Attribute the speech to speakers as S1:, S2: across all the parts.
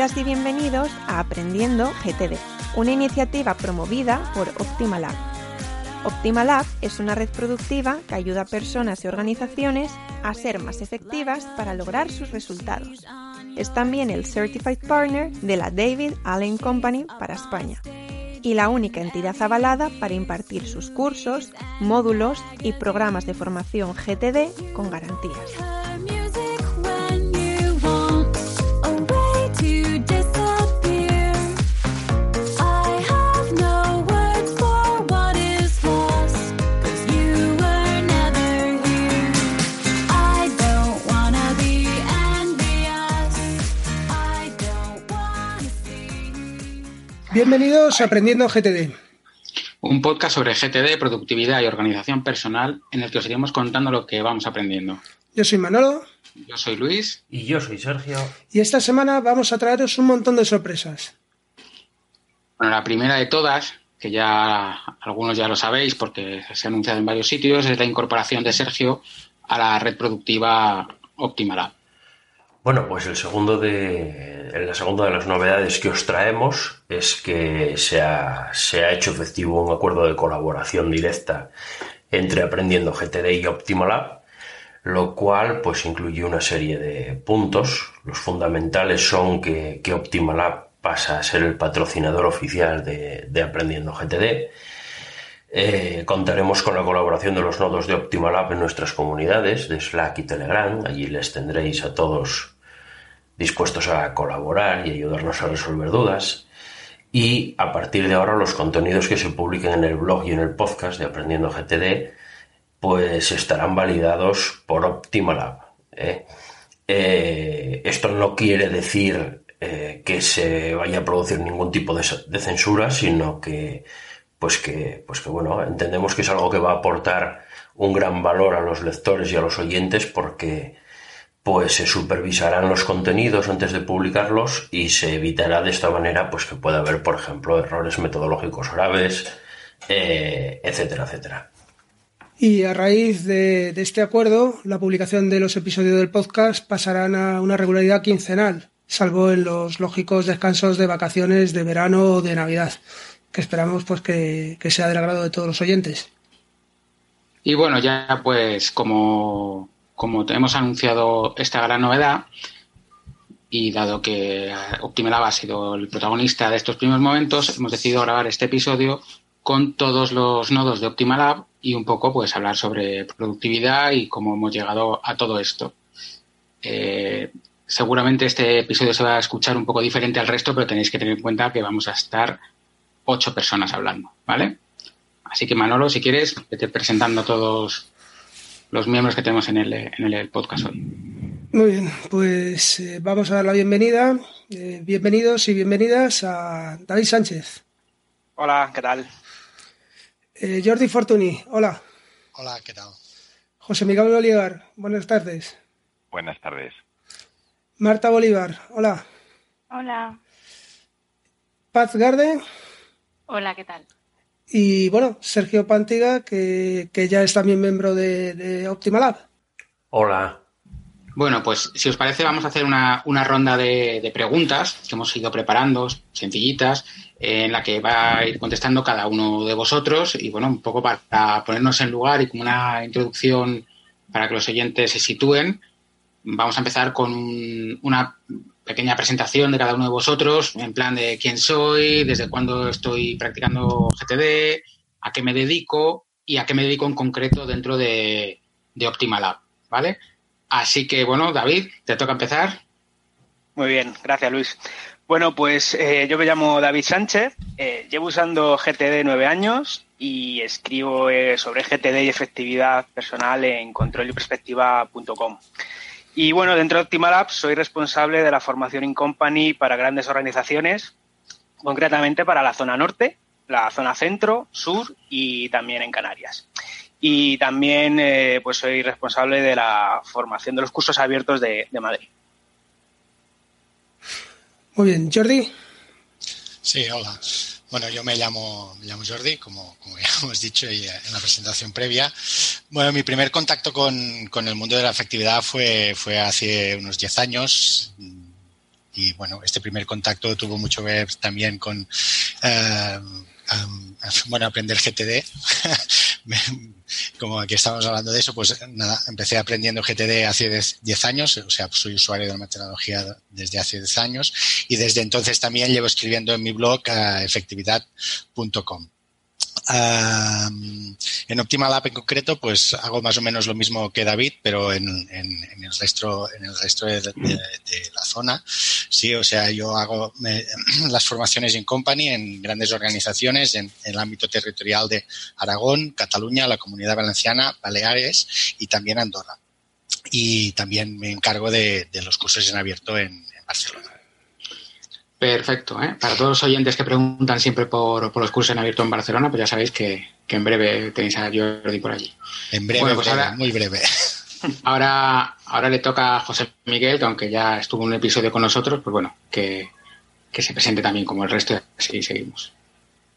S1: Bienvenidas y bienvenidos a Aprendiendo GTD, una iniciativa promovida por Optimalab. Optimalab es una red productiva que ayuda a personas y organizaciones a ser más efectivas para lograr sus resultados. Es también el Certified Partner de la David Allen Company para España y la única entidad avalada para impartir sus cursos, módulos y programas de formación GTD con garantías.
S2: Bienvenidos a Aprendiendo GTD.
S3: Un podcast sobre GTD, productividad y organización personal en el que os iremos contando lo que vamos aprendiendo.
S2: Yo soy Manolo.
S3: Yo soy Luis.
S4: Y yo soy Sergio.
S2: Y esta semana vamos a traeros un montón de sorpresas.
S3: Bueno, la primera de todas, que ya algunos ya lo sabéis porque se ha anunciado en varios sitios, es la incorporación de Sergio a la red productiva Optimalab.
S4: Bueno, pues el segundo de, la segunda de las novedades que os traemos es que se ha, se ha hecho efectivo un acuerdo de colaboración directa entre Aprendiendo GTD y Optimalab, lo cual pues incluye una serie de puntos. Los fundamentales son que, que Optimalab pasa a ser el patrocinador oficial de, de Aprendiendo GTD. Eh, contaremos con la colaboración de los nodos de Optimalab en nuestras comunidades de Slack y Telegram. Allí les tendréis a todos dispuestos a colaborar y ayudarnos a resolver dudas. Y a partir de ahora los contenidos que se publiquen en el blog y en el podcast de Aprendiendo GTD pues estarán validados por Optimalab. ¿eh? Eh, esto no quiere decir que se vaya a producir ningún tipo de, de, censura, sino que pues que pues que bueno entendemos que es algo que va a aportar un gran valor a los lectores y a los oyentes porque pues se supervisarán los contenidos antes de publicarlos y se evitará de esta manera pues que pueda haber, por ejemplo, errores metodológicos graves, eh, etcétera, etcétera.
S2: Y a raíz de, de, este acuerdo, la publicación de los episodios del podcast pasarán a una regularidad quincenal, salvo en los lógicos descansos de vacaciones de verano o de Navidad, que esperamos pues que, que sea del agrado de todos los oyentes.
S3: Y bueno, ya pues como como hemos anunciado esta gran novedad, y dado que Optimalab ha sido el protagonista de estos primeros momentos, hemos decidido grabar este episodio con todos los nodos de Optimalab y un poco pues hablar sobre productividad y cómo hemos llegado a todo esto. Eh, seguramente este episodio se va a escuchar un poco diferente al resto, pero tenéis que tener en cuenta que vamos a estar ocho personas hablando, ¿vale? Así que Manolo, si quieres, vete presentando a todos los miembros que tenemos en el, en el podcast hoy.
S2: Muy bien, pues eh, vamos a dar la bienvenida. Eh, bienvenidos y bienvenidas a David Sánchez.
S5: Hola, ¿qué tal?
S2: Eh, Jordi Fortuny, hola.
S6: Hola, ¿qué tal?
S2: José Miguel Bolívar, buenas tardes.
S7: Buenas tardes.
S2: Marta Bolívar, hola.
S8: Hola.
S2: Paz Garde.
S8: Hola, ¿qué tal?
S2: Y bueno, Sergio Pantiga, que, que ya es también miembro de, de Optimalab.
S4: Hola.
S3: Bueno, pues si os parece vamos a hacer una, una ronda de, de, preguntas que hemos ido preparando, sencillitas, eh, en la que va a ir contestando cada uno de vosotros y bueno, un poco para ponernos en lugar y como una introducción para que los oyentes se sitúen, vamos a empezar con un, una pequeña presentación de cada uno de vosotros, en plan de quién soy, desde cuándo estoy practicando GTD, a qué me dedico y a qué me dedico en concreto dentro de, de Optimalab, ¿vale? Así que, bueno, David, te toca empezar.
S5: Muy bien, gracias Luis. Bueno, pues eh, yo me llamo David Sánchez, eh, llevo usando GTD nueve años y escribo eh, sobre GTD y efectividad personal en controlyperspectiva.com. Y bueno, dentro de Optimalab soy responsable de la formación in company para grandes organizaciones, concretamente para la zona norte, la zona centro, sur y también en Canarias. Y también eh, pues soy responsable de la formación de los cursos abiertos de, de Madrid.
S2: Muy bien, Jordi.
S6: Sí, hola. Bueno, yo me llamo, llamo Jordi, como, como, ya hemos dicho en la presentación previa. Bueno, mi primer contacto con, con el mundo de la efectividad fue, fue hace unos 10 años y, y bueno, este primer contacto tuvo mucho que ver también con eh, bueno, aprender GTD. Como aquí estamos hablando de eso, pues nada, empecé aprendiendo GTD hace 10 años, o sea, soy usuario de la tecnología desde hace 10 años y desde entonces también llevo escribiendo en mi blog efectividad.com en Optimal App en concreto, pues hago más o menos lo mismo que David, pero en, el resto, en el resto de, la zona. Sí, o sea, yo hago las formaciones en company en grandes organizaciones en, el ámbito territorial de Aragón, Cataluña, la Comunidad Valenciana, Baleares y también Andorra. Y también me encargo de, los cursos en abierto en Barcelona.
S3: Perfecto. ¿eh? Para todos los oyentes que preguntan siempre por, los cursos en abierto en Barcelona, pues ya sabéis que, en breve tenéis a Jordi por allí.
S6: En breve, pues ahora, muy breve.
S3: Ahora, ahora le toca a José Miguel, que aunque ya estuvo un episodio con nosotros, pues bueno, que, se presente también como el resto y así seguimos.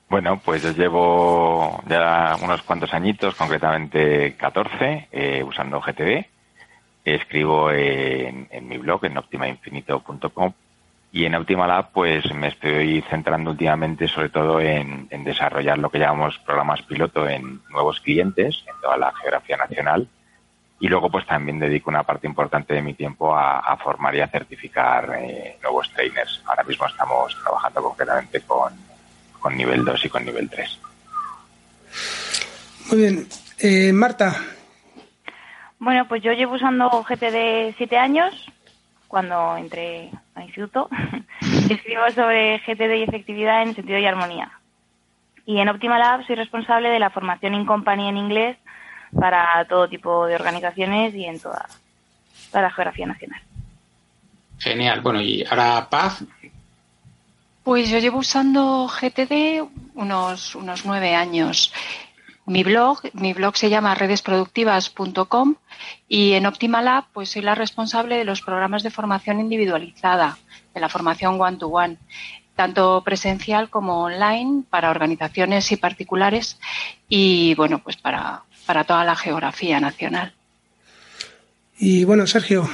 S7: Bueno, pues yo llevo ya unos cuantos añitos, concretamente 14, eh, usando GTD. Escribo en, en mi blog, en optimainfinito.com, y en Lab, pues me estoy centrando últimamente sobre todo en, desarrollar lo que llamamos programas piloto en nuevos clientes en toda la geografía nacional. Y luego pues también dedico una parte importante de mi tiempo a, formar y a certificar eh, nuevos trainers. Ahora mismo estamos trabajando concretamente con, con nivel 2 y con nivel 3.
S2: Muy bien. Eh, Marta.
S8: Bueno, pues yo llevo usando GTD siete años cuando entré al instituto, escribo sobre GTD y efectividad en sentido y armonía. Y en Optimalab soy responsable de la formación in company en inglés para todo tipo de organizaciones y en toda, la geografía nacional.
S3: Genial. Bueno, y ahora Paz.
S9: Pues yo llevo usando GTD unos, unos nueve años mi blog. Mi blog se llama redesproductivas.com y en Optimalab pues soy la responsable de los programas de formación individualizada, de la formación one-to-one, tanto presencial como online para organizaciones y particulares y bueno, pues para, para toda la geografía nacional.
S2: Y bueno, Sergio.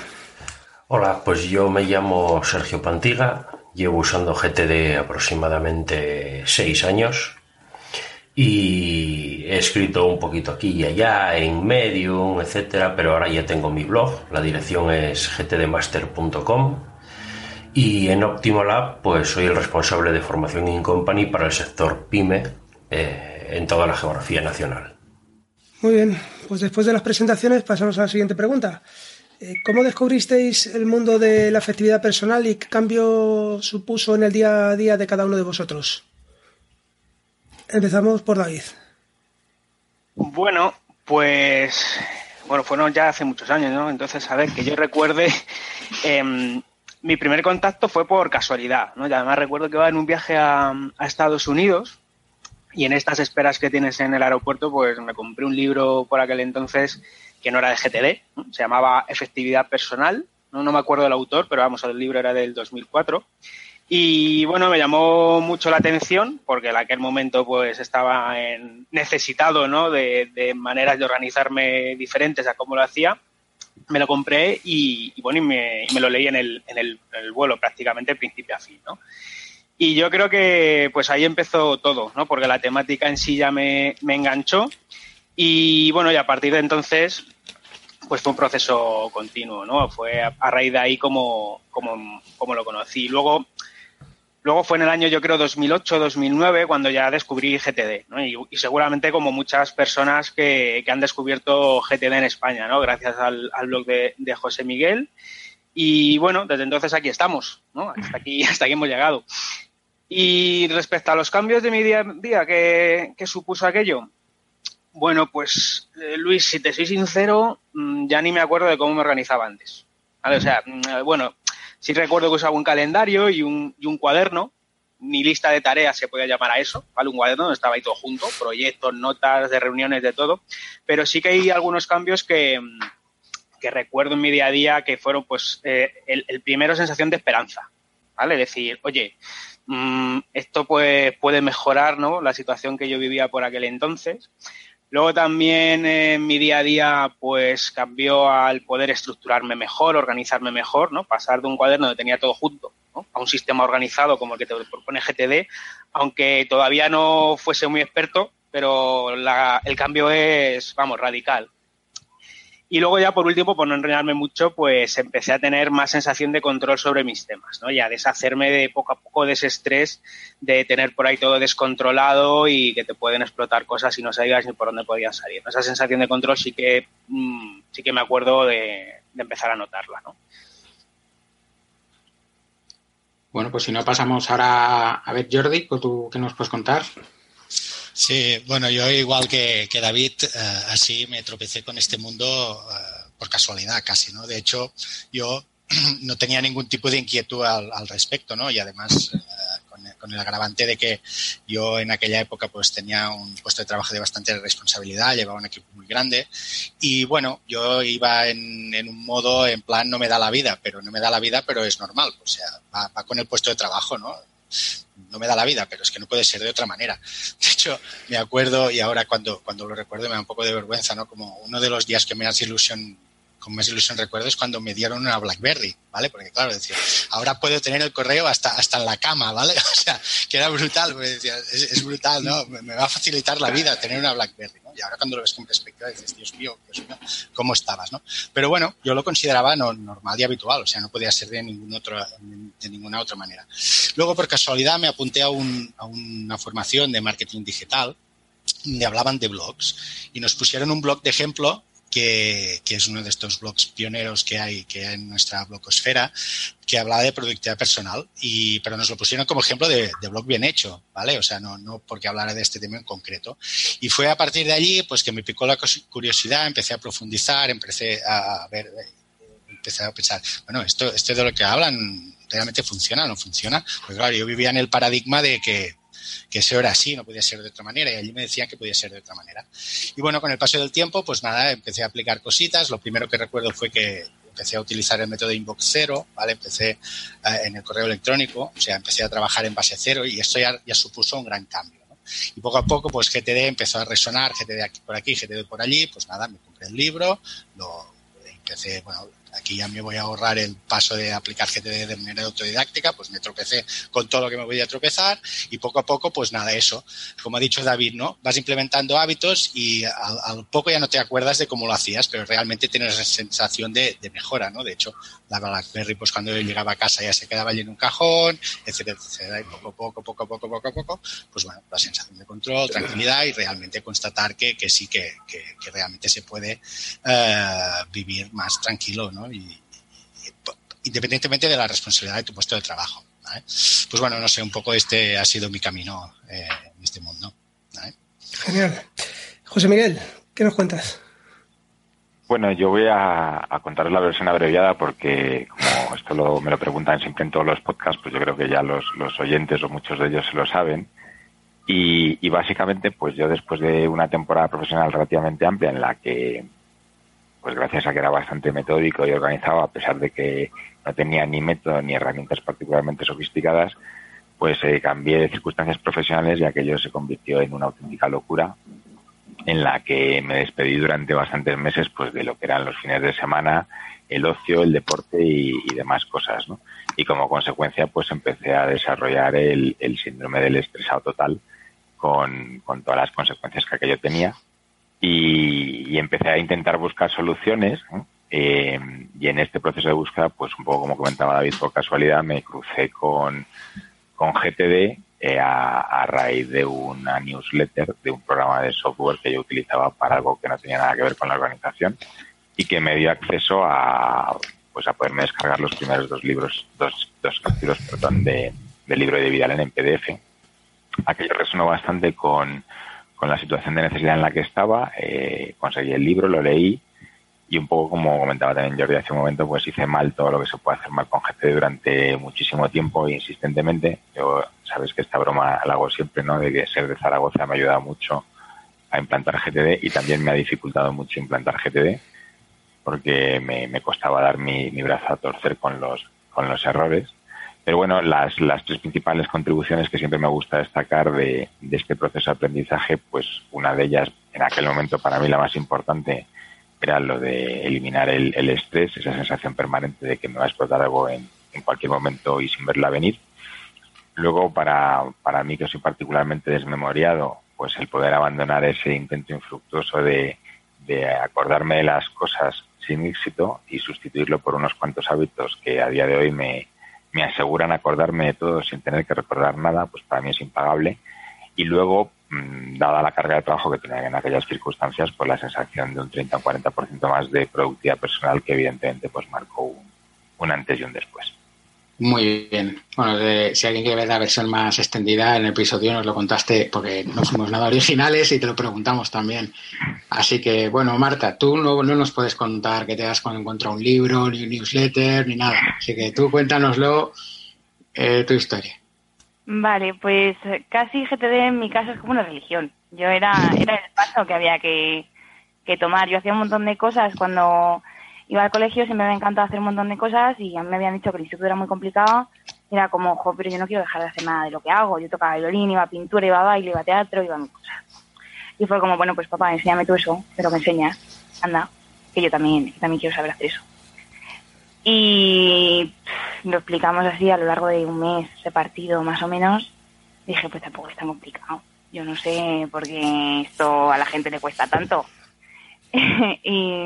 S4: Hola, pues yo me llamo Sergio Pantiga, llevo usando GTD aproximadamente seis años y he escrito un poquito aquí y allá en Medium, etcétera, pero ahora ya tengo mi blog, la dirección es gtdmaster.com y en Optimolab pues soy el responsable de formación in company para el sector PyME eh, en toda la geografía nacional.
S2: Muy bien, pues después de las presentaciones pasamos a la siguiente pregunta. Eh, ¿Cómo descubristeis el mundo de la afectividad personal y qué cambio supuso en el día a día de cada uno de vosotros? Empezamos por David.
S5: Bueno, pues bueno, fueron ya hace muchos años, ¿no? Entonces, a ver, que yo recuerde, em, mi primer contacto fue por casualidad, ¿no? Y además recuerdo que iba en un viaje a, Estados Unidos y en estas esperas que tienes en el aeropuerto, pues me compré un libro por aquel entonces que no era de GTD, se llamaba Efectividad Personal, ¿no? no me acuerdo del autor, pero vamos, el libro era del 2004 y bueno, me llamó mucho la atención porque en aquel momento pues estaba en, necesitado ¿no? de, maneras de organizarme diferentes a cómo lo hacía. Me lo compré y, bueno, y me, lo leí en el, en, el, vuelo prácticamente principio a fin. ¿no? Y yo creo que pues ahí empezó todo, ¿no? porque la temática en sí ya me, me enganchó. Y bueno, y a partir de entonces pues fue un proceso continuo, ¿no? Fue a, raíz de ahí como, como, como lo conocí. Luego, Luego fue en el año, yo creo, 2008-2009 cuando ya descubrí GTD, ¿no? y, seguramente como muchas personas que, han descubierto GTD en España, ¿no? Gracias al, blog de, José Miguel. Y bueno, desde entonces aquí estamos, ¿no? Hasta aquí, hasta aquí hemos llegado. Y respecto a los cambios de mi día a día que, supuso aquello, bueno, pues eh, Luis, si te soy sincero, mm, ya ni me acuerdo de cómo me organizaba antes. O sea, mm, bueno, Sí recuerdo que usaba un calendario y un, y un cuaderno, ni lista de tareas se podía llamar a eso, ¿vale? Un cuaderno donde estaba ahí todo junto, proyectos, notas de reuniones, de todo. Pero sí que hay algunos cambios que, que recuerdo en mi día a día que fueron, pues, eh, el, el, primero sensación de esperanza, ¿vale? Decir, oye, mm, esto pues, puede mejorar, ¿no? La situación que yo vivía por aquel entonces. Luego también en mi día a día pues cambió al poder estructurarme mejor, organizarme mejor, ¿no? Pasar de un cuaderno donde tenía todo junto, a un sistema organizado como el que te propone GTD, aunque todavía no fuese muy experto, pero el cambio es, vamos, radical. Y luego ya por último, por no enredarme mucho, pues empecé a tener más sensación de control sobre mis temas, ¿no? Y a deshacerme de poco a poco de ese estrés de tener por ahí todo descontrolado y que te pueden explotar cosas y no sabías ni por dónde podían salir. Esa sensación de control sí que, mm, sí que me acuerdo de, empezar a notarla, ¿no?
S3: Bueno, pues si no pasamos ahora a ver, Jordi, ¿tú qué nos puedes contar?
S6: Sí, bueno, yo igual que, David, eh, así me tropecé con este mundo eh, por casualidad casi, ¿no? De hecho, yo no tenía ningún tipo de inquietud al, respecto, ¿no? Y además, eh, con, el agravante de que yo en aquella época pues tenía un puesto de trabajo de bastante responsabilidad, llevaba un equipo muy grande y bueno, yo iba en, un modo en plan no me da la vida, pero no me da la vida, pero es normal, o sea, va con el puesto de trabajo, ¿no? No me da la vida, pero es que no puede ser de otra manera. De hecho, me acuerdo, y ahora cuando, cuando lo recuerdo me da un poco de vergüenza, ¿no? Como uno de los días que me hace ilusión con más ilusión recuerdo es cuando me dieron una BlackBerry, ¿vale? Porque claro, decía, ahora puedo tener el correo hasta, hasta en la cama, ¿vale? O sea, que era brutal, porque decía, es, brutal, ¿no? Me, va a facilitar la vida tener una BlackBerry, ¿no? Y ahora cuando lo ves con perspectiva dices, Dios mío, Dios mío, ¿cómo estabas, no? Pero bueno, yo lo consideraba no, normal y habitual, o sea, no podía ser de, ningún otro, de ninguna otra manera. Luego, por casualidad, me apunté a, un, a una formación de marketing digital donde hablaban de blogs y nos pusieron un blog de ejemplo que, es uno de estos blogs pioneros que hay, que hay en nuestra blogosfera, que hablaba de productividad personal, y, pero nos lo pusieron como ejemplo de, blog bien hecho, ¿vale? O sea, no, no porque hablara de este tema en concreto. Y fue a partir de allí, pues que me picó la curiosidad, empecé a profundizar, empecé a ver, empecé a pensar, bueno, esto, esto de lo que hablan realmente funciona, no funciona. Pues claro, yo vivía en el paradigma de que que eso era así, no podía ser de otra manera, y allí me decían que podía ser de otra manera. Y bueno, con el paso del tiempo, pues nada, empecé a aplicar cositas. Lo primero que recuerdo fue que empecé a utilizar el método inbox cero, ¿vale? Empecé eh, en el correo electrónico, o sea, empecé a trabajar en base cero y esto ya, supuso un gran cambio. Y poco a poco, pues GTD empezó a resonar, GTD aquí por aquí, GTD por allí, pues nada, me compré el libro, lo empecé, bueno, aquí ya me voy a ahorrar el paso de aplicar GTD de manera autodidáctica, pues me tropecé con todo lo que me voy a tropezar y poco a poco, pues nada, eso. Como ha dicho David, ¿no? Vas implementando hábitos y al, poco ya no te acuerdas de cómo lo hacías, pero realmente tienes esa sensación de, mejora, ¿no? De hecho, la BlackBerry, pues cuando yo llegaba a casa ya se quedaba allí en un cajón, etcétera, etcétera, y poco a poco, poco a poco, poco a poco, pues bueno, la sensación de control, tranquilidad y realmente constatar que, que sí, que, que, realmente se puede eh, vivir más tranquilo, ¿no? Y, independientemente de la responsabilidad de tu puesto de trabajo. Pues bueno, no sé, un poco este ha sido mi camino eh, en este mundo.
S2: Genial. José Miguel, ¿qué nos cuentas?
S7: Bueno, yo voy a, contar la versión abreviada porque como esto me lo preguntan siempre en todos los podcasts, pues yo creo que ya los, oyentes o muchos de ellos se lo saben. Y, y, básicamente, pues yo después de una temporada profesional relativamente amplia en la que pues gracias a que era bastante metódico y organizado, a pesar de que no tenía ni método ni herramientas particularmente sofisticadas, pues eh, cambié de circunstancias profesionales y aquello se convirtió en una auténtica locura en la que me despedí durante bastantes meses pues de lo que eran los fines de semana, el ocio, el deporte y, demás cosas, ¿no? Y como consecuencia pues empecé a desarrollar el, síndrome del estresado total con, con todas las consecuencias que aquello tenía y, empecé a intentar buscar soluciones. Eh, y en este proceso de búsqueda, pues un poco como comentaba David, por casualidad me crucé con, con GTD eh, a, raíz de una newsletter de un programa de software que yo utilizaba para algo que no tenía nada que ver con la organización y que me dio acceso a pues a poderme descargar los primeros dos libros, dos, dos capítulos, perdón, de, del libro de Vidal en PDF. Aquello resonó bastante con, con la situación de necesidad en la que estaba, eh, conseguí el libro, lo leí y un poco como comentaba también Jordi hace un momento, pues hice mal todo lo que se puede hacer mal con GTD durante muchísimo tiempo e insistentemente. Yo, sabes que esta broma la hago siempre, ¿no? De que ser de Zaragoza me ha ayudado mucho a implantar GTD y también me ha dificultado mucho implantar GTD porque me, me costaba dar mi, mi brazo a torcer con los, con los errores pero bueno, las, tres principales contribuciones que siempre me gusta destacar de, este proceso de aprendizaje, pues una de ellas, en aquel momento para mí la más importante, era lo de eliminar el, estrés, esa sensación permanente de que me va a explotar algo en, en cualquier momento y sin verla venir. Luego, para, para mí, que soy particularmente desmemoriado, pues el poder abandonar ese intento infructuoso de, de acordarme de las cosas sin éxito y sustituirlo por unos cuantos hábitos que a día de hoy me, me aseguran acordarme de todo sin tener que recordar nada, pues para mí es impagable. Y luego, mm, dada la carga de trabajo que tenía en aquellas circunstancias, pues la sensación de un 30 o 40% más de productividad personal que evidentemente pues marcó un, un antes y un después.
S3: Muy bien. Bueno, si alguien quiere ver la versión más extendida, en el episodio nos lo contaste porque no somos nada originales y te lo preguntamos también. Así que, bueno, Marta, tú no, no nos puedes contar que te has encontrado un libro, ni un newsletter, ni nada. Así que tú cuéntanoslo, eh, tu historia.
S8: Vale, pues casi GTD en mi caso es como una religión. Yo era, era el paso que había que, que tomar. Yo hacía un montón de cosas cuando iba al colegio, siempre me encantado hacer un montón de cosas y a mí me habían dicho que el instituto era muy complicado. Era como, jo, pero yo no quiero dejar de hacer nada de lo que hago. Yo tocaba violín, iba a pintura, iba a baile, iba a teatro, iba a mis cosas. Y fue como, bueno, pues papá, enséñame tú eso, pero me enseñas. Anda, que yo también, también quiero saber hacer eso. Y lo explicamos así a lo largo de un mes repartido más o menos. Dije, pues tampoco es tan complicado. Yo no sé por qué esto a la gente le cuesta tanto. y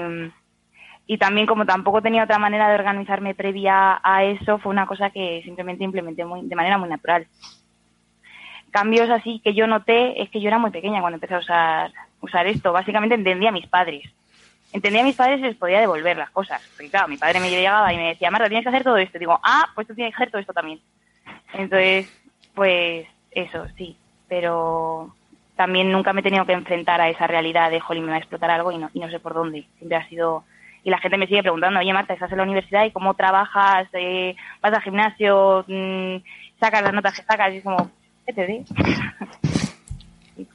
S8: y también como tampoco tenía otra manera de organizarme previa a eso, fue una cosa que simplemente implementé muy, de manera muy natural. Cambios así que yo noté es que yo era muy pequeña cuando empecé a usar, usar esto. Básicamente entendía a mis padres. Entendía a mis padres y les podía devolver las cosas. Porque claro, mi padre me llegaba y me decía, Marta, tienes que hacer todo esto. Y digo, ah, pues tú tienes que hacer todo esto también. Entonces, pues eso, sí. Pero también nunca me he tenido que enfrentar a esa realidad de, jolín, me va a explotar algo y no, y no sé por dónde. Siempre ha sido y la gente me sigue preguntando, oye Marta, estás en la universidad y cómo trabajas, eh, vas al gimnasio, mm, sacas las notas que sacas y es como, ¿qué te di?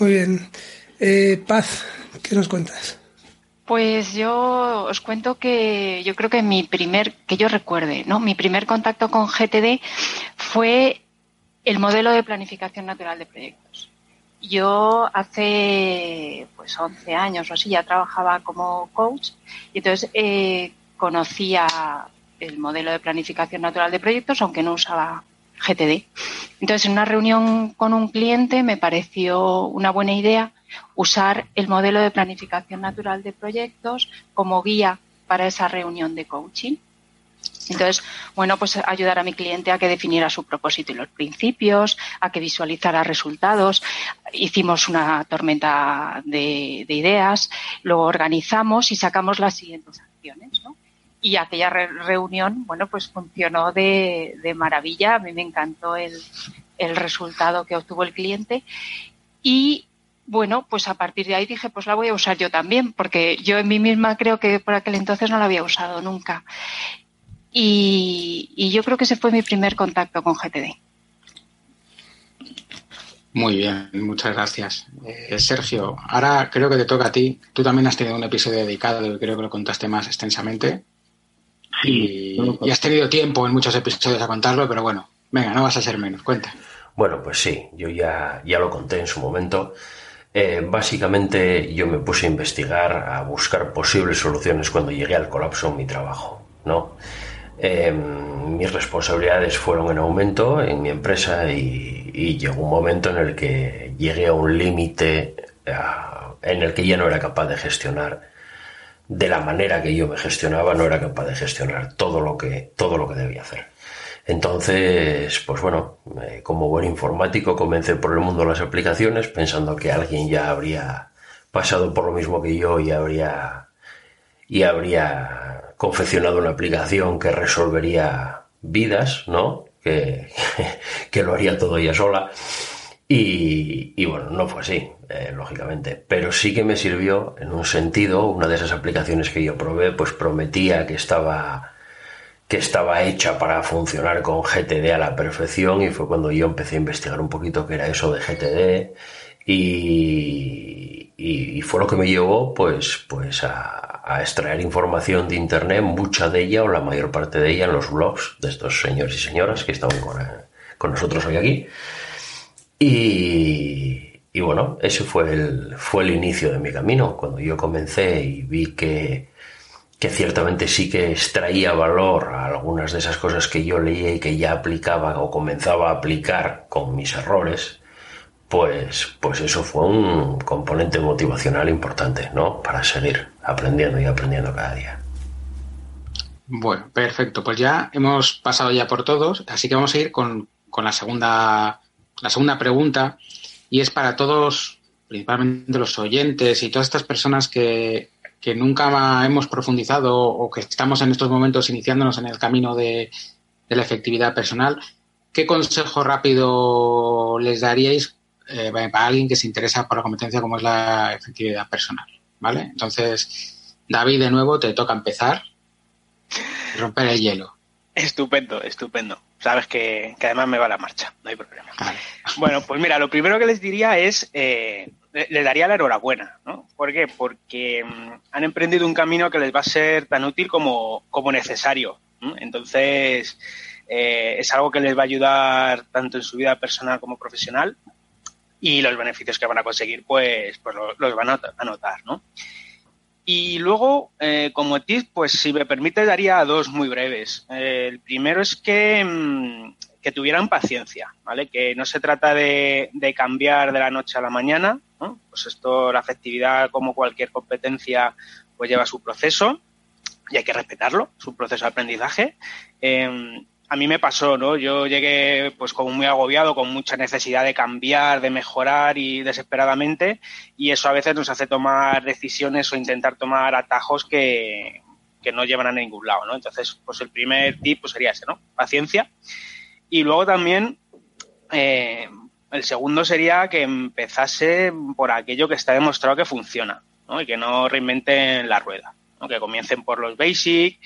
S2: Muy bien. Eh, Paz, ¿qué nos cuentas?
S9: Pues yo os cuento que yo creo que mi primer, que yo recuerde, ¿no? Mi primer contacto con GTD fue el modelo de planificación natural de proyectos. Yo hace pues 11 años o así ya trabajaba como coach y entonces eh, conocía el modelo de planificación natural de proyectos, aunque no usaba GTD. Entonces, en una reunión con un cliente me pareció una buena idea usar el modelo de planificación natural de proyectos como guía para esa reunión de coaching. Entonces, bueno, pues ayudar a mi cliente a que definiera su propósito y los principios, a que visualizara resultados. Hicimos una tormenta de, ideas, lo organizamos y sacamos las siguientes acciones, ¿no? Y aquella reunión, bueno, pues funcionó de, maravilla. A mí me encantó el, el resultado que obtuvo el cliente. Y bueno, pues a partir de ahí dije, pues la voy a usar yo también, porque yo en mí misma creo que por aquel entonces no la había usado nunca. Y, yo creo que ese fue mi primer contacto con GTD.
S3: Muy bien, muchas gracias. Eh, Sergio, ahora creo que te toca a ti. Tú también has tenido un episodio dedicado, creo que lo contaste más extensamente. Y, y, has tenido tiempo en muchos episodios a contarlo, pero bueno, venga, no vas a ser menos, cuenta.
S4: Bueno, pues sí, yo ya, ya lo conté en su momento. Eh, básicamente yo me puse a investigar, a buscar posibles soluciones cuando llegué al colapso en mi trabajo, ¿no? Em, mis responsabilidades fueron en aumento en mi empresa y, llegó un momento en el que llegué a un límite en el que ya no era capaz de gestionar de la manera que yo me gestionaba, no era capaz de gestionar todo lo que, todo lo que debía hacer. Entonces, pues bueno, como buen informático comencé por el mundo las aplicaciones pensando que alguien ya habría pasado por lo mismo que yo y habría y habría confeccionado una aplicación que resolvería vidas, ¿no? Que, que lo haría todo ella sola. Y, bueno, no fue así, eh, lógicamente. Pero sí que me sirvió en un sentido, una de esas aplicaciones que yo probé, pues prometía que estaba que estaba hecha para funcionar con GTD a la perfección y fue cuando yo empecé a investigar un poquito qué era eso de GTD y, y, fue lo que me llevó pues, pues a, a, extraer información de internet, mucha de ella o la mayor parte de ella en los blogs de estos señores y señoras que están con, con nosotros hoy aquí. Y, y, bueno, ese fue el, fue el inicio de mi camino, cuando yo comencé y vi que, que ciertamente sí que extraía valor a algunas de esas cosas que yo leía y que ya aplicaba o comenzaba a aplicar con mis errores, pues, pues eso fue un componente motivacional importante, ¿no? Para seguir aprendiendo y aprendiendo cada día.
S3: Bueno, perfecto. Pues ya hemos pasado ya por todos, así que vamos a ir con, con la segunda, la segunda pregunta, y es para todos, principalmente los oyentes y todas estas personas que, que nunca hemos profundizado o que estamos en estos momentos iniciándonos en el camino de, de la efectividad personal, ¿qué consejo rápido les daríais eh, para alguien que se interesa por la competencia como es la efectividad personal? ¿Vale? Entonces, David, de nuevo, te toca empezar y romper el hielo.
S5: Estupendo, estupendo. Sabes que, además me va la marcha, no hay problema. Bueno, pues mira, lo primero que les diría es, eh, le, daría la enhorabuena, ¿no? ¿Por qué? Porque mm, han emprendido un camino que les va a ser tan útil como, como necesario. Entonces, eh, es algo que les va a ayudar tanto en su vida personal como profesional y los beneficios que van a conseguir, pues, pues los, van a notar, ¿no? Y luego, eh, como tip, pues si me permite, daría dos muy breves. Eh, el primero es que, mm, que, tuvieran paciencia, ¿vale? Que no se trata de, cambiar de la noche a la mañana, ¿no? Pues esto, la afectividad, como cualquier competencia, pues lleva su proceso y hay que respetarlo, su proceso de aprendizaje. Em, a mí me pasó, ¿no? Yo llegué pues como muy agobiado, con mucha necesidad de cambiar, de mejorar y desesperadamente y eso a veces nos hace tomar decisiones o intentar tomar atajos que, no llevan a ningún lado, ¿no? Entonces, pues el primer tip pues, sería ese, ¿no? Paciencia. Y luego también eh, el segundo sería que empezase por aquello que está demostrado que funciona, ¿no? Y que no reinventen la rueda, ¿no? Que comiencen por los basics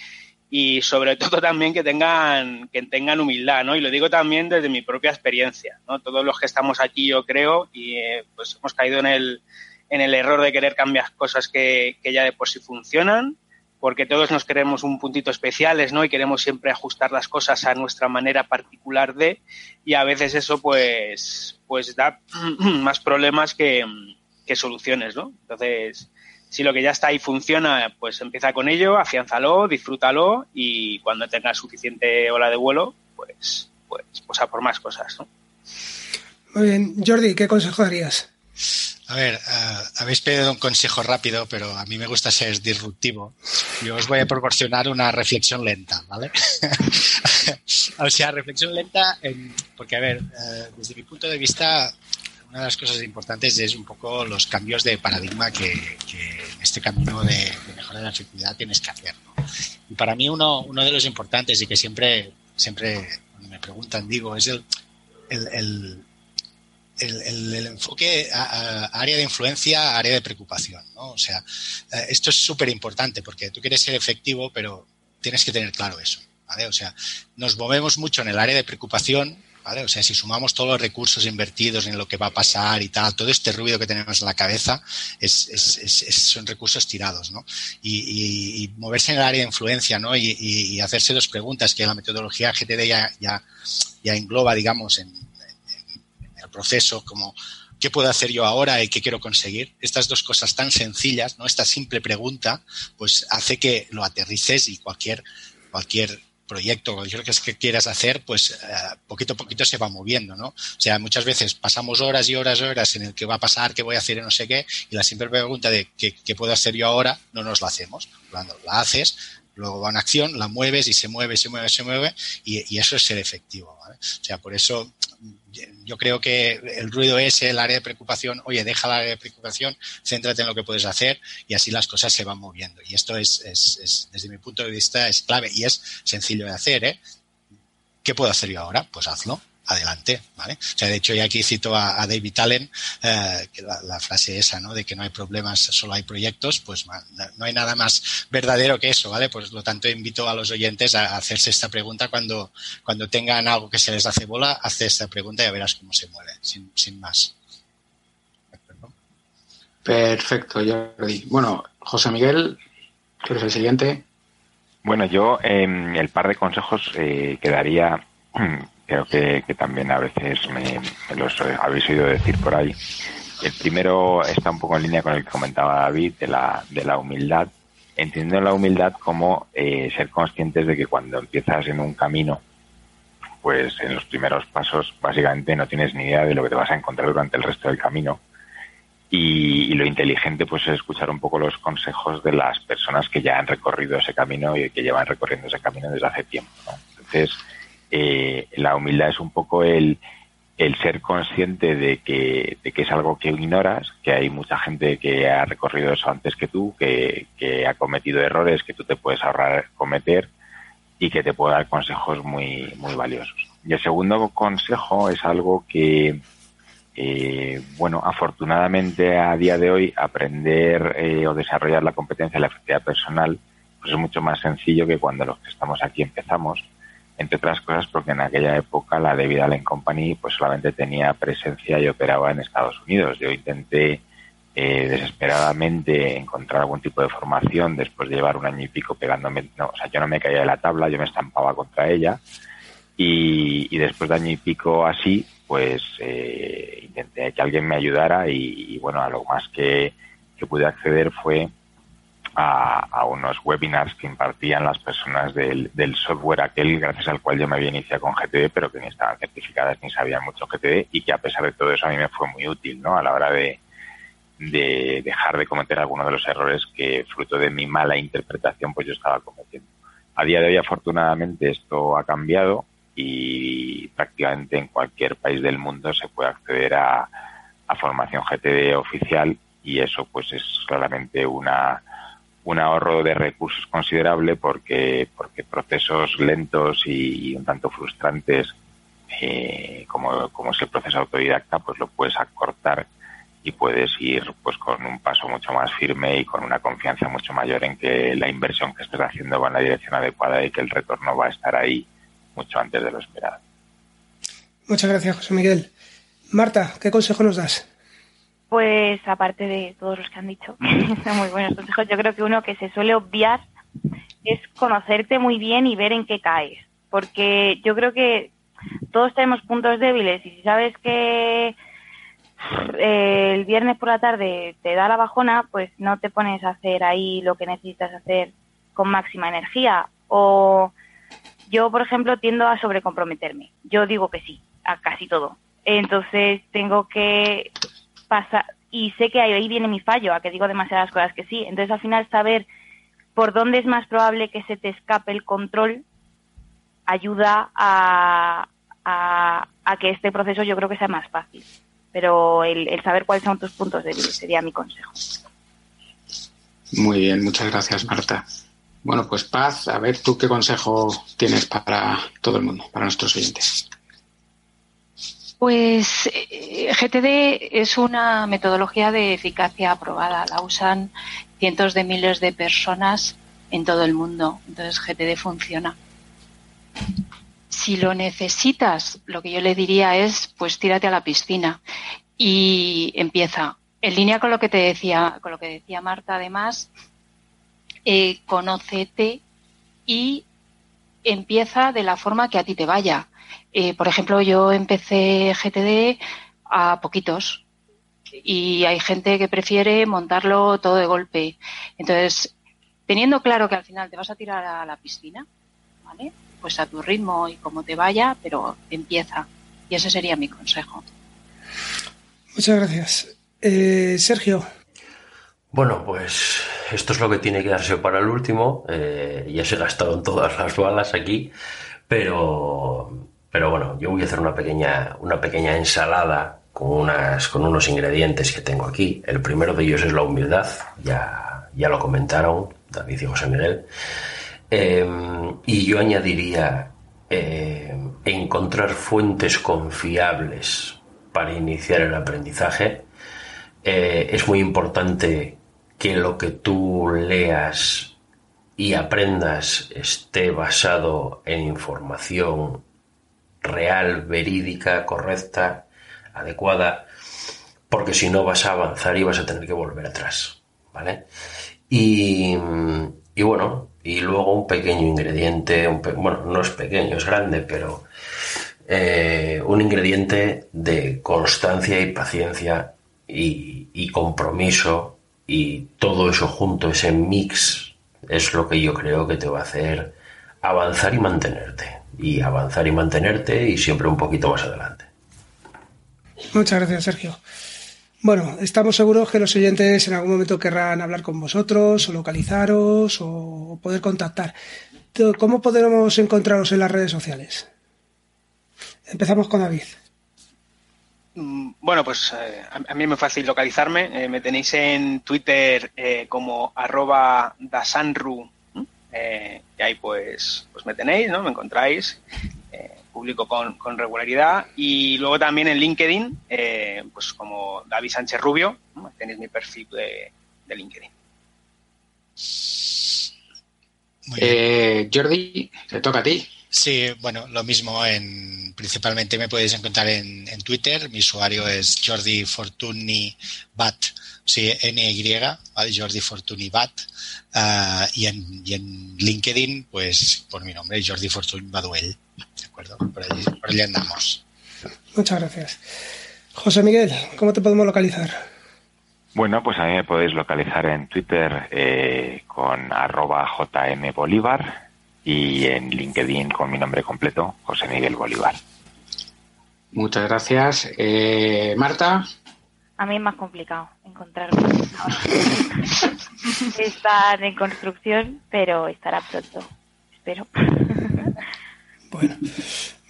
S5: y sobre todo también que tengan, que tengan humildad, ¿no? Y lo digo también desde mi propia experiencia, ¿no? Todos los que estamos aquí, yo creo, y eh, pues hemos caído en el, en el error de querer cambiar cosas que, que ya de por sí funcionan, porque todos nos queremos un puntito especiales, ¿no? Y queremos siempre ajustar las cosas a nuestra manera particular de, y a veces eso pues, pues da más problemas que, que soluciones, ¿no? Entonces, si lo que ya está ahí funciona, pues empieza con ello, afiánzalo, disfrútalo y cuando tengas suficiente ola de vuelo, pues, pues, pues a por más cosas, ¿no?
S2: Muy bien. Jordi, ¿qué consejo darías?
S6: A ver, uh, habéis pedido un consejo rápido, pero a mí me gusta ser disruptivo. Yo os voy a proporcionar una reflexión lenta, ¿vale? o sea, reflexión lenta, en, porque, a ver, uh, desde mi punto de vista, una de las cosas importantes es un poco los cambios de paradigma que, en este camino de, mejora de la efectividad tienes que hacer. Y para mí uno, de los importantes y que siempre, siempre me preguntan digo es el, el, el, enfoque a, área de influencia, área de preocupación. O sea, eh, esto es súper importante porque tú quieres ser efectivo, pero tienes que tener claro eso. O sea, nos movemos mucho en el área de preocupación o sea, si sumamos todos los recursos invertidos en lo que va a pasar y tal, todo este ruido que tenemos en la cabeza son recursos tirados, ¿no? Y, moverse en el área de influencia, ¿no? Y, hacerse dos preguntas que la metodología GTD ya, engloba, digamos, en, el proceso, como ¿qué puedo hacer yo ahora y qué quiero conseguir? Estas dos cosas tan sencillas, ¿no? Esta simple pregunta, pues hace que lo aterrices y cualquier, cualquier proyecto, lo que es que quieras hacer, pues eh, poquito a poquito se va moviendo, ¿no? O sea, muchas veces pasamos horas y horas y horas en el que va a pasar, qué voy a hacer y no sé qué, y la simple pregunta de qué puedo hacer yo ahora, no nos la hacemos. Cuando la haces, luego va en acción, la mueves y se mueve, se mueve, se mueve, y, eso es ser efectivo, ¿vale? O sea, por eso yo creo que el ruido es el área de preocupación. Oye, deja el área de preocupación, céntrate en lo que puedes hacer y así las cosas se van moviendo. Y esto es, es, desde mi punto de vista, es clave y es sencillo de hacer. ¿eh? ¿Qué puedo hacer yo ahora? Pues hazlo adelante, ¿vale? O sea, de hecho, yo aquí cito a, David Allen, eh, que la, frase esa, ¿no? De que no hay problemas, solo hay proyectos, pues no hay nada más verdadero que eso, ¿vale? Por lo tanto, invito a los oyentes a hacerse esta pregunta cuando, cuando tengan algo que se les hace bola, hace esta pregunta y verás cómo se mueve, sin, sin más.
S3: Perfecto, Jordi. Bueno, José Miguel, ¿qué es el siguiente?
S7: Bueno, yo em, el par de consejos eh, que daría creo que, también a veces me, los habéis oído decir por ahí. El primero está un poco en línea con el que comentaba David, de la, de la humildad. entiendo la humildad como eh, ser conscientes de que cuando empiezas en un camino, pues en los primeros pasos básicamente no tienes ni idea de lo que te vas a encontrar durante el resto del camino. Y, lo inteligente pues es escuchar un poco los consejos de las personas que ya han recorrido ese camino y que llevan recorriendo ese camino desde hace tiempo. Entonces, eh, la humildad es un poco el, el ser consciente de que, de que es algo que ignoras, que hay mucha gente que ha recorrido eso antes que tú, que, ha cometido errores que tú te puedes ahorrar cometer y que te puede dar consejos muy, muy valiosos. Y el segundo consejo es algo que, eh, bueno, afortunadamente a día de hoy aprender eh, o desarrollar la competencia de la efectividad personal pues es mucho más sencillo que cuando los que estamos aquí empezamos entre otras cosas porque en aquella época la David Allen Company pues solamente tenía presencia y operaba en Estados Unidos. Yo intenté eh, desesperadamente encontrar algún tipo de formación después de llevar un año y pico pegándome, no, o sea, yo no me caía de la tabla, yo me estampaba contra ella y, después de año y pico así, pues eh, intenté que alguien me ayudara y, bueno, a lo más que, que pude acceder fue a, unos webinars que impartían las personas del, software aquel gracias al cual yo me había iniciado con GTD, pero que ni estaban certificadas ni sabían mucho GTD y que a pesar de todo eso a mí me fue muy útil, ¿no? A la hora de, de dejar de cometer algunos de los errores que fruto de mi mala interpretación pues yo estaba cometiendo. A día de hoy afortunadamente esto ha cambiado y prácticamente en cualquier país del mundo se puede acceder a, a formación GTD oficial y eso pues es claramente una un ahorro de recursos considerable porque, porque procesos lentos y, un tanto frustrantes eh, como, como es el proceso autodidacta, pues lo puedes acortar y puedes ir pues con un paso mucho más firme y con una confianza mucho mayor en que la inversión que estés haciendo va en la dirección adecuada y que el retorno va a estar ahí mucho antes de lo esperado.
S2: Muchas gracias, José Miguel. Marta, ¿qué consejo nos das?
S8: Pues aparte de todos los que han dicho, son muy buenos consejos, yo creo que uno que se suele obviar es conocerte muy bien y ver en qué caes. Porque yo creo que todos tenemos puntos débiles y si sabes que eh, el viernes por la tarde te da la bajona, pues no te pones a hacer ahí lo que necesitas hacer con máxima energía. O yo, por ejemplo, tiendo a sobrecomprometerme. Yo digo que sí a casi todo. Entonces tengo que pasa y sé que ahí viene mi fallo, a que digo demasiadas cosas que sí. Entonces, al final, saber por dónde es más probable que se te escape el control ayuda a, a, que este proceso yo creo que sea más fácil. Pero el, saber cuáles son tus puntos vista sería mi consejo.
S3: Muy bien, muchas gracias, Marta. Bueno, pues Paz, a ver tú qué consejo tienes para todo el mundo, para nuestros oyentes.
S9: Pues eh, GTD es una metodología de eficacia aprobada. La usan cientos de miles de personas en todo el mundo. Entonces GTD funciona. Si lo necesitas, lo que yo le diría es, pues tírate a la piscina y empieza. En línea con lo que te decía, con lo que decía Marta, además, eh, conócete y empieza de la forma que a ti te vaya. Eh, por ejemplo, yo empecé GTD a poquitos y hay gente que prefiere montarlo todo de golpe. Entonces, teniendo claro que al final te vas a tirar a la piscina, ¿vale? Pues a tu ritmo y como te vaya, pero empieza. Y ese sería mi consejo.
S2: Muchas gracias. Eh, Sergio.
S4: Bueno, pues esto es lo que tiene que darse para el último. Eh, ya se gastaron todas las balas aquí, pero pero bueno, yo voy a hacer una pequeña, una pequeña ensalada con, unas, con unos ingredientes que tengo aquí. El primero de ellos es la humildad, ya, ya lo comentaron David y José Miguel. Em, y yo añadiría em, encontrar fuentes confiables para iniciar el aprendizaje. Eh, es muy importante que lo que tú leas y aprendas esté basado en información real, verídica, correcta, adecuada, porque si no vas a avanzar y vas a tener que volver atrás, ¿vale? Y, bueno, y luego un pequeño ingrediente, bueno, no es pequeño, es grande, pero eh, un ingrediente de constancia y paciencia y, y compromiso y todo eso junto, ese mix es lo que yo creo que te va a hacer avanzar y mantenerte. Y avanzar y mantenerte y siempre un poquito más adelante.
S2: Muchas gracias, Sergio. Bueno, estamos seguros que los oyentes en algún momento querrán hablar con vosotros o localizaros o poder contactar. ¿Cómo podremos encontraros en las redes sociales? Empezamos con David.
S5: Mm, bueno, pues eh, a mí es fácil localizarme. Eh, me tenéis en Twitter eh, como arroba dasanru. y ahí pues, pues me tenéis, ¿no? Me encontráis. publico con, regularidad. Y luego también en LinkedIn, pues como David Sánchez Rubio. Tenéis mi perfil de, de LinkedIn.
S3: Jordi, te toca a ti.
S6: Sí, bueno, lo mismo en principalmente me podéis encontrar en, Twitter. Mi usuario es Jordi Fortuny Bat, sí, NY, Jordi Fortuny Bat. Ah, y, en, en, LinkedIn, pues por mi nombre, Jordi Fortuny Baduel. ¿De acuerdo? Por allí, por allí andamos.
S2: Muchas gracias. José Miguel, ¿cómo te podemos localizar?
S7: Bueno, pues a mí me podéis localizar en Twitter eh, con arroba jmbolívar y en LinkedIn con mi nombre completo, José Miguel Bolívar.
S3: Muchas gracias. Eh, Marta.
S8: A mí es más complicado encontrarme. Están en construcción, pero estará pronto. Espero.
S2: bueno,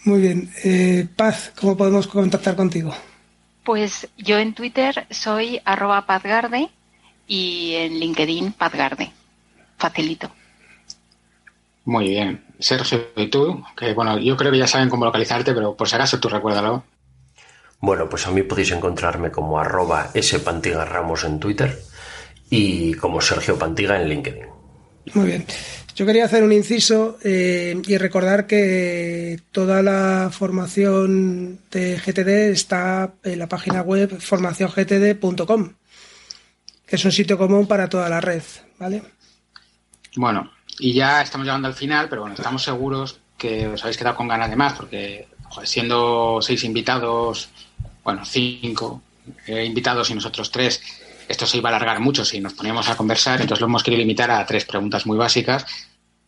S2: muy bien. Eh, Paz, ¿cómo podemos contactar contigo?
S9: Pues yo en Twitter soy arroba pazgarde y en LinkedIn pazgarde. Facilito.
S3: Muy bien. Sergio, ¿y tú? Que bueno, yo creo que ya saben cómo localizarte, pero por si acaso tú recuérdalo.
S4: Bueno, pues a mí podéis encontrarme como arroba Ramos en Twitter y como Sergio Pantiga en LinkedIn.
S2: Muy bien. Yo quería hacer un inciso eh, y recordar que toda la formación de GTD está en la página web formaciongtd.com, que es un sitio común para toda la red, ¿vale?
S3: Bueno, y ya estamos llegando al final, pero bueno, estamos seguros que os habéis quedado con ganas de más, porque siendo seis invitados, bueno, cinco eh, invitados y nosotros tres, esto se iba a alargar mucho si nos poníamos a conversar, entonces lo hemos querido limitar a tres preguntas muy básicas.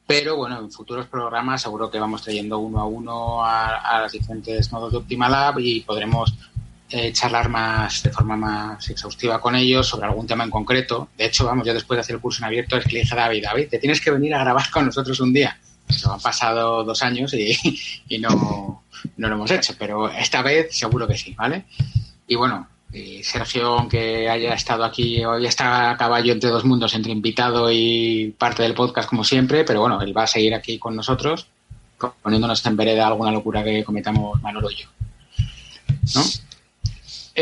S3: Pero bueno, en futuros programas seguro que vamos trayendo uno a uno a, los diferentes nodos de OptimaLab y podremos eh, charlar más de forma más exhaustiva con ellos sobre algún tema en concreto. De hecho, vamos, yo después de hacer el curso en abierto es que le dije a David, David, te tienes que venir a grabar con nosotros un día. Eso han pasado dos años y, y no, no lo hemos hecho, pero esta vez seguro que sí, ¿vale? Y bueno, y Sergio, aunque haya estado aquí, hoy está a caballo entre dos mundos, entre invitado y parte del podcast como siempre, pero bueno, él va a seguir aquí con nosotros, poniéndonos en vereda alguna locura que cometamos Manolo y yo. ¿No?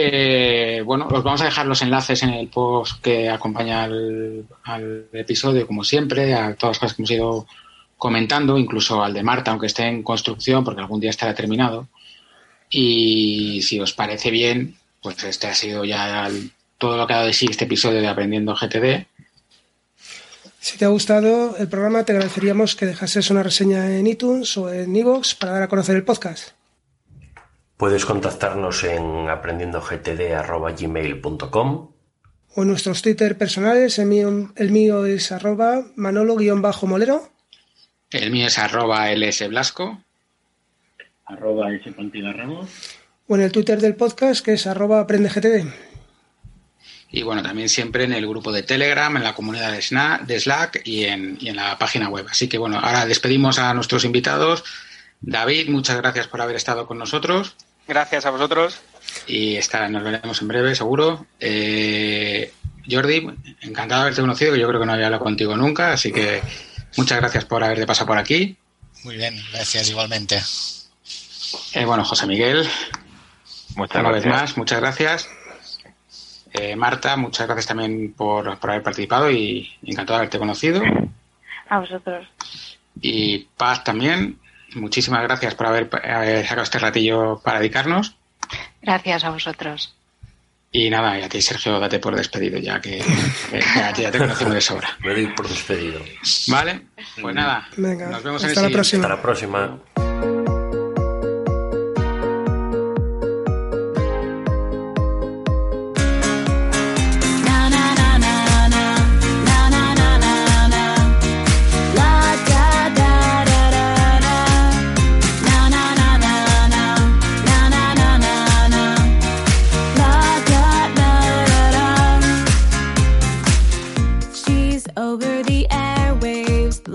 S3: Eh, bueno, os vamos a dejar los enlaces en el post que acompaña al, episodio, como siempre, a todas las cosas que hemos ido comentando, incluso al de Marta, aunque esté en construcción, porque algún día estará terminado. Y si os parece bien, pues este ha sido ya todo lo que ha dado de sí este episodio de Aprendiendo GTD.
S2: Si te ha gustado el programa, te agradeceríamos que dejases una reseña en iTunes o en iVoox para dar a conocer el podcast.
S4: Puedes contactarnos en aprendiendogtd.gmail.com
S2: o en nuestros Twitter personales. El mío, el mío es arroba manolo-molero.
S3: El mío es arroba lsblasco.
S10: Arroba Ramos
S2: o en el Twitter del podcast que es arroba aprendegtd.
S3: Y bueno, también siempre en el grupo de Telegram, en la comunidad de Slack y en, la página web. Así que bueno, ahora despedimos a nuestros invitados. David, muchas gracias por haber estado con nosotros.
S5: Gracias a vosotros.
S3: Y está, nos veremos en breve, seguro. Eh, Jordi, encantado de haberte conocido, que yo creo que no había hablado contigo nunca, así que muchas gracias por haberte pasado por aquí.
S6: Muy bien, gracias igualmente.
S3: Eh, bueno, José Miguel,
S7: Muchas
S3: Una
S7: vez
S3: más, muchas gracias. Eh, Marta, muchas gracias también por, haber participado y encantado de haberte conocido.
S8: A vosotros.
S3: Y Paz también, muchísimas gracias por haber, sacado este ratillo para dedicarnos.
S9: Gracias a vosotros.
S3: Y nada, y a ti, Sergio, date por despedido, ya que, ya, te conocimos de sobra.
S4: Me doy por despedido.
S3: Vale, pues nada.
S2: nos
S3: vemos
S2: en el
S3: la
S2: Hasta
S4: la próxima.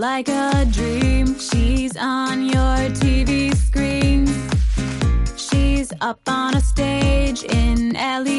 S4: like a dream. She's on your TV screen.
S11: She's up on a stage in LA.